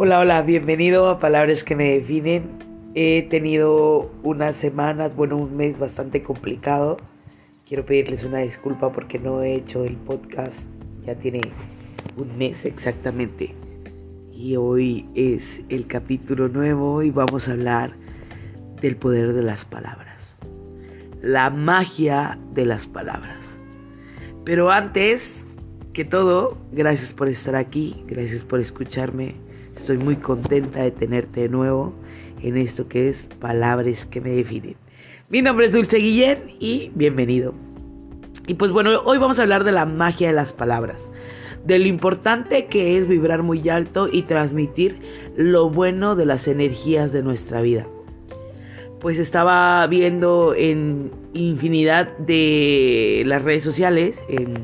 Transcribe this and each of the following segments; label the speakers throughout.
Speaker 1: Hola, hola, bienvenido a Palabras que me definen. He tenido unas semanas, bueno, un mes bastante complicado. Quiero pedirles una disculpa porque no he hecho el podcast. Ya tiene un mes exactamente. Y hoy es el capítulo nuevo y vamos a hablar del poder de las palabras. La magia de las palabras. Pero antes que todo, gracias por estar aquí, gracias por escucharme. Estoy muy contenta de tenerte de nuevo en esto que es Palabras que me definen. Mi nombre es Dulce Guillén y bienvenido. Y pues bueno, hoy vamos a hablar de la magia de las palabras, de lo importante que es vibrar muy alto y transmitir lo bueno de las energías de nuestra vida. Pues estaba viendo en infinidad de las redes sociales, en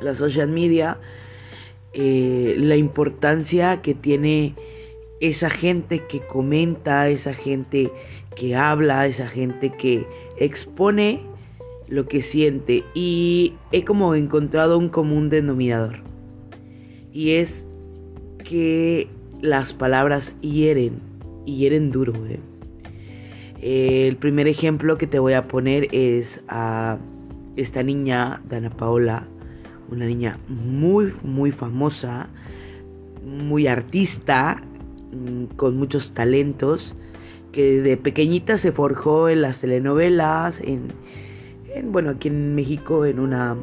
Speaker 1: la social media, eh, la importancia que tiene esa gente que comenta, esa gente que habla, esa gente que expone lo que siente. Y he como encontrado un común denominador. Y es que las palabras hieren, hieren duro. ¿eh? El primer ejemplo que te voy a poner es a esta niña, Dana Paola, una niña muy, muy famosa, muy artista, mm, con muchos talentos, que de pequeñita se forjó en las telenovelas, en, bueno, aquí en México, en una,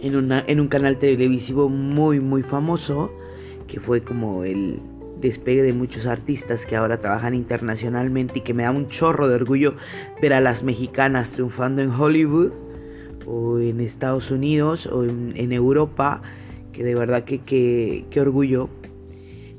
Speaker 1: en una, en un canal televisivo muy, muy famoso, que fue como el despegue de muchos artistas que ahora trabajan internacionalmente y que me da un chorro de orgullo ver a las mexicanas triunfando en Hollywood o en Estados Unidos o en, Europa, que de verdad que, que, orgullo.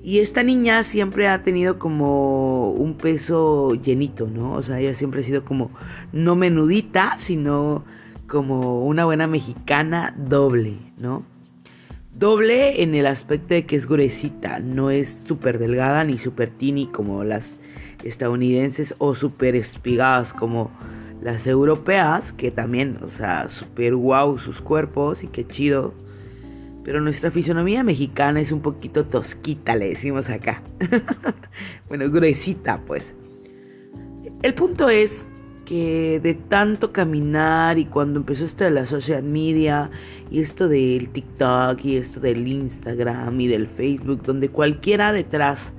Speaker 1: Y esta niña siempre ha tenido como un peso llenito, ¿no? O sea, ella siempre ha sido como no menudita, sino como una buena mexicana doble, ¿no? Doble en el aspecto de que es gruesita, no es súper delgada ni súper tini como las estadounidenses o súper espigadas como las europeas, que también, o sea, súper guau sus cuerpos y qué chido. Pero nuestra fisonomía mexicana es un poquito tosquita, le decimos acá. bueno, gruesita, pues. El punto es que de tanto caminar y cuando empezó esto de la social media y esto del TikTok y esto del Instagram y del Facebook, donde cualquiera detrás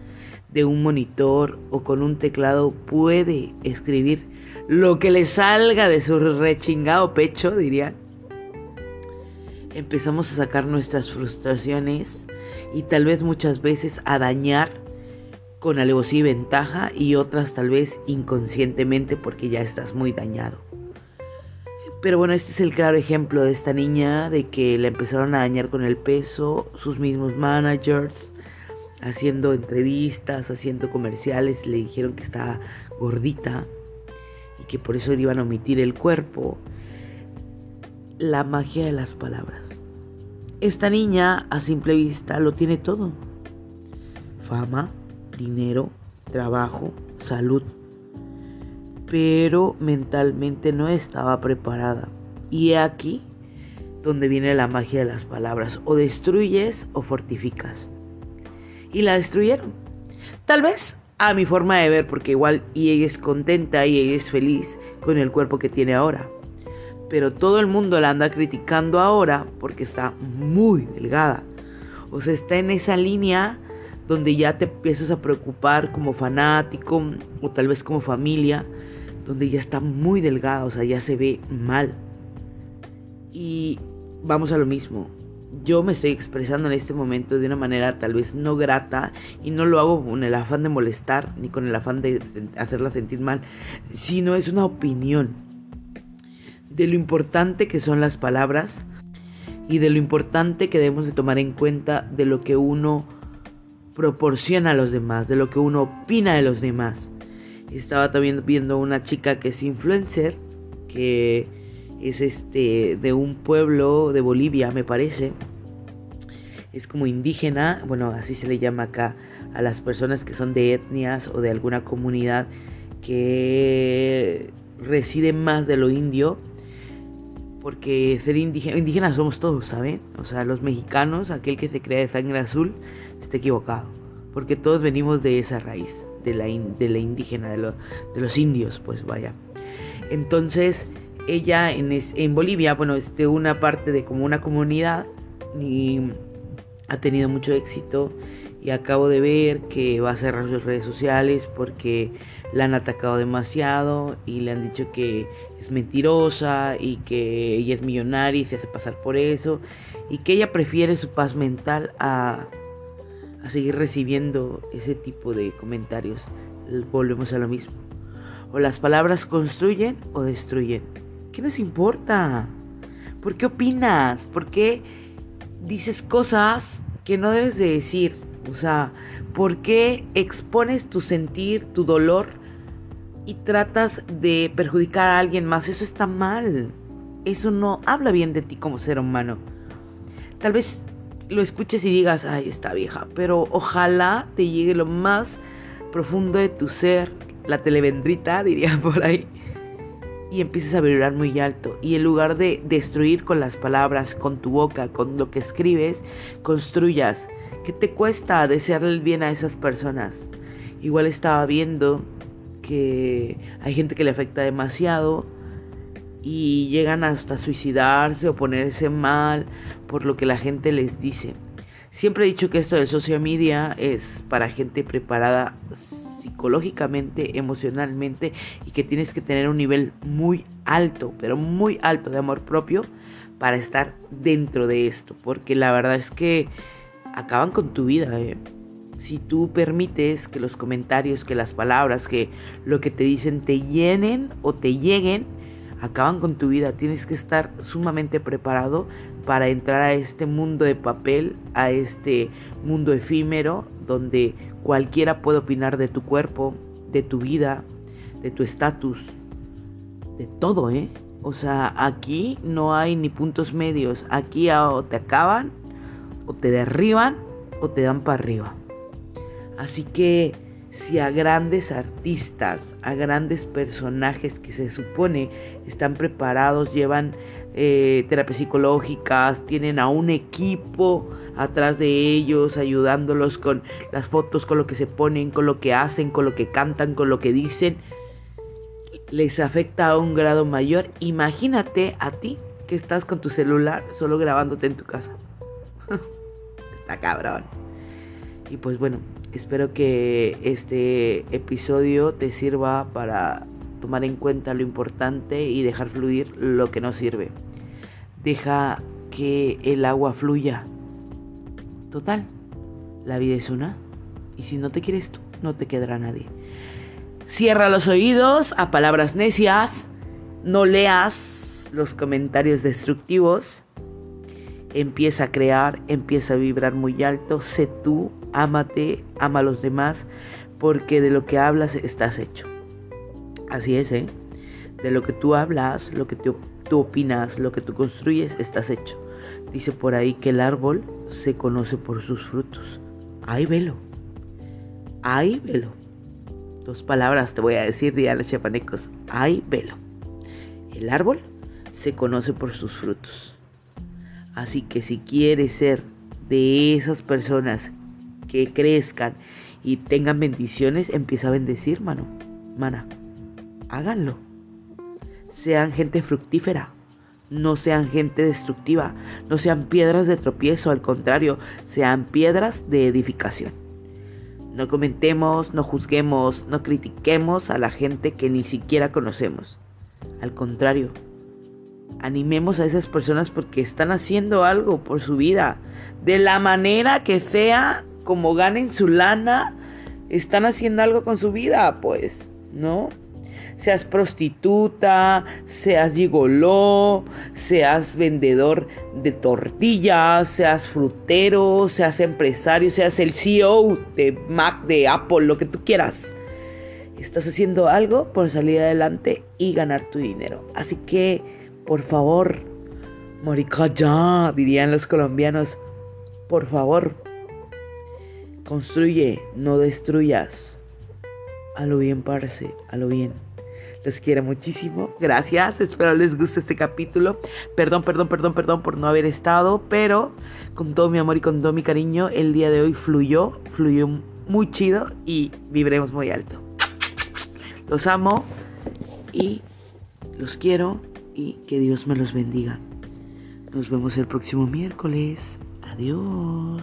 Speaker 1: de un monitor o con un teclado puede escribir lo que le salga de su rechingado pecho, diría. Empezamos a sacar nuestras frustraciones y tal vez muchas veces a dañar con alevosía y ventaja y otras tal vez inconscientemente porque ya estás muy dañado. Pero bueno, este es el claro ejemplo de esta niña, de que la empezaron a dañar con el peso, sus mismos managers, haciendo entrevistas, haciendo comerciales, le dijeron que estaba gordita y que por eso iban a omitir el cuerpo. La magia de las palabras. Esta niña a simple vista lo tiene todo. Fama, dinero, trabajo, salud. Pero mentalmente no estaba preparada. Y aquí donde viene la magia de las palabras. O destruyes o fortificas. Y la destruyeron. Tal vez a mi forma de ver, porque igual y ella es contenta y ella es feliz con el cuerpo que tiene ahora. Pero todo el mundo la anda criticando ahora porque está muy delgada. O sea, está en esa línea donde ya te empiezas a preocupar como fanático o tal vez como familia, donde ya está muy delgada, o sea, ya se ve mal. Y vamos a lo mismo. Yo me estoy expresando en este momento de una manera tal vez no grata y no lo hago con el afán de molestar ni con el afán de hacerla sentir mal, sino es una opinión de lo importante que son las palabras y de lo importante que debemos de tomar en cuenta de lo que uno proporciona a los demás, de lo que uno opina de los demás. Estaba también viendo una chica que es influencer, que es este de un pueblo de Bolivia, me parece. Es como indígena, bueno, así se le llama acá a las personas que son de etnias o de alguna comunidad que residen más de lo indio. Porque ser indígena, indígenas somos todos, ¿saben? O sea, los mexicanos, aquel que se crea de sangre azul, está equivocado. porque todos venimos de esa raíz, de la, de la indígena, de, de, los indios, pues vaya. Entonces, ella en, en Bolivia, bueno, es de una parte de como una comunidad y ha tenido mucho éxito y acabo de ver que va a cerrar sus redes sociales porque la han atacado demasiado y le han dicho que es mentirosa y que ella es millonaria y se hace pasar por eso y que ella prefiere su paz mental a, a seguir recibiendo ese tipo de comentarios. Volvemos a lo mismo. O las palabras construyen o destruyen. ¿Qué nos importa? ¿Por qué opinas? ¿Por qué dices cosas que no debes de decir? O sea, ¿por qué expones tu sentir, tu dolor y tratas de perjudicar a alguien más? Eso está mal. Eso no habla bien de ti como ser humano. Tal vez lo escuches y digas, ay, está vieja, pero ojalá te llegue lo más profundo de tu ser, la televendrita, diría por ahí, y empieces a vibrar muy alto. Y en lugar de destruir con las palabras, con tu boca, con lo que escribes, construyas ¿Qué te cuesta desearle el bien a esas personas? Igual estaba viendo que hay gente que le afecta demasiado y llegan hasta suicidarse o ponerse mal por lo que la gente les dice. Siempre he dicho que esto de social media es para gente preparada psicológicamente, emocionalmente y que tienes que tener un nivel muy alto, pero muy alto de amor propio para estar dentro de esto, porque la verdad es que acaban con tu vida. Eh. Si tú permites que los comentarios, que las palabras, que lo que te dicen te llenen o te lleguen, acaban con tu vida. Tienes que estar sumamente preparado para entrar a este mundo de papel, a este mundo efímero, donde cualquiera puede opinar de tu cuerpo, de tu vida, de tu estatus, de todo, ¿eh? O sea, aquí no hay ni puntos medios. Aquí o te acaban o te derriban o te dan para arriba. Así que si a grandes artistas, a grandes personajes que se supone están preparados, llevan eh, terapias psicológicas, tienen a un equipo atrás de ellos, ayudándolos con las fotos, con lo que se ponen, con lo que hacen, con lo que cantan, con lo que dicen, les afecta a un grado mayor. Imagínate a ti que estás con tu celular solo grabándote en tu casa. cabrón. Y pues bueno, espero que este episodio te sirva para tomar en cuenta lo importante y dejar fluir lo que no sirve. Deja que el agua fluya. Total, la vida es una. Y si no te quieres tú, no te quedará nadie. Cierra los oídos a palabras necias. No leas los comentarios destructivos empieza a crear, empieza a vibrar muy alto, sé tú, ámate, ama a los demás, porque de lo que hablas estás hecho. Así es, ¿eh? De lo que tú hablas, lo que tú, opinas, lo que tú construyes, estás hecho. Dice por ahí que el árbol se conoce por sus frutos. Ay, velo. Ay, velo. Dos palabras te voy a decir, a los chapanecos. Ay, velo. El árbol se conoce por sus frutos. Así que si quieres ser de esas personas que crezcan y tengan bendiciones, empieza a bendecir, mano. Mana, háganlo. Sean gente fructífera. No sean gente destructiva. No sean piedras de tropiezo. Al contrario, sean piedras de edificación. No comentemos, no juzguemos, no critiquemos a la gente que ni siquiera conocemos. Al contrario, animemos a esas personas porque están haciendo algo por su vida. De la manera que sea, como ganen su lana, están haciendo algo con su vida, pues, ¿no? Seas prostituta, seas gigoló, seas vendedor de tortillas, seas frutero, seas empresario, seas el CEO de Mac, de Apple, lo que tú quieras. Estás haciendo algo por salir adelante y ganar tu dinero. Así que por favor, morica ya, dirían los colombianos. Por favor, construye, no destruyas. A lo bien, parce, a lo bien. Les quiero muchísimo. Gracias. Espero les guste este capítulo. Perdón, perdón, perdón, perdón por no haber estado. Pero con todo mi amor y con todo mi cariño, el día de hoy fluyó. Fluyó muy chido y vibremos muy alto. Los amo y los quiero y que Dios me los bendiga. Nos vemos el próximo miércoles. Adiós.